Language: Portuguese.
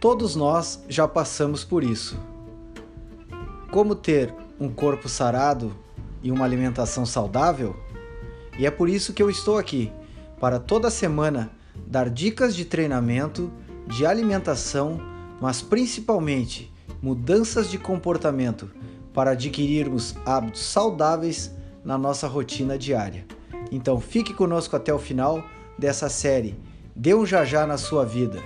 Todos nós já passamos por isso. Como ter um corpo sarado e uma alimentação saudável? E é por isso que eu estou aqui, para toda semana dar dicas de treinamento, de alimentação, mas principalmente mudanças de comportamento para adquirirmos hábitos saudáveis na nossa rotina diária. Então fique conosco até o final dessa série Dê um já já na sua vida.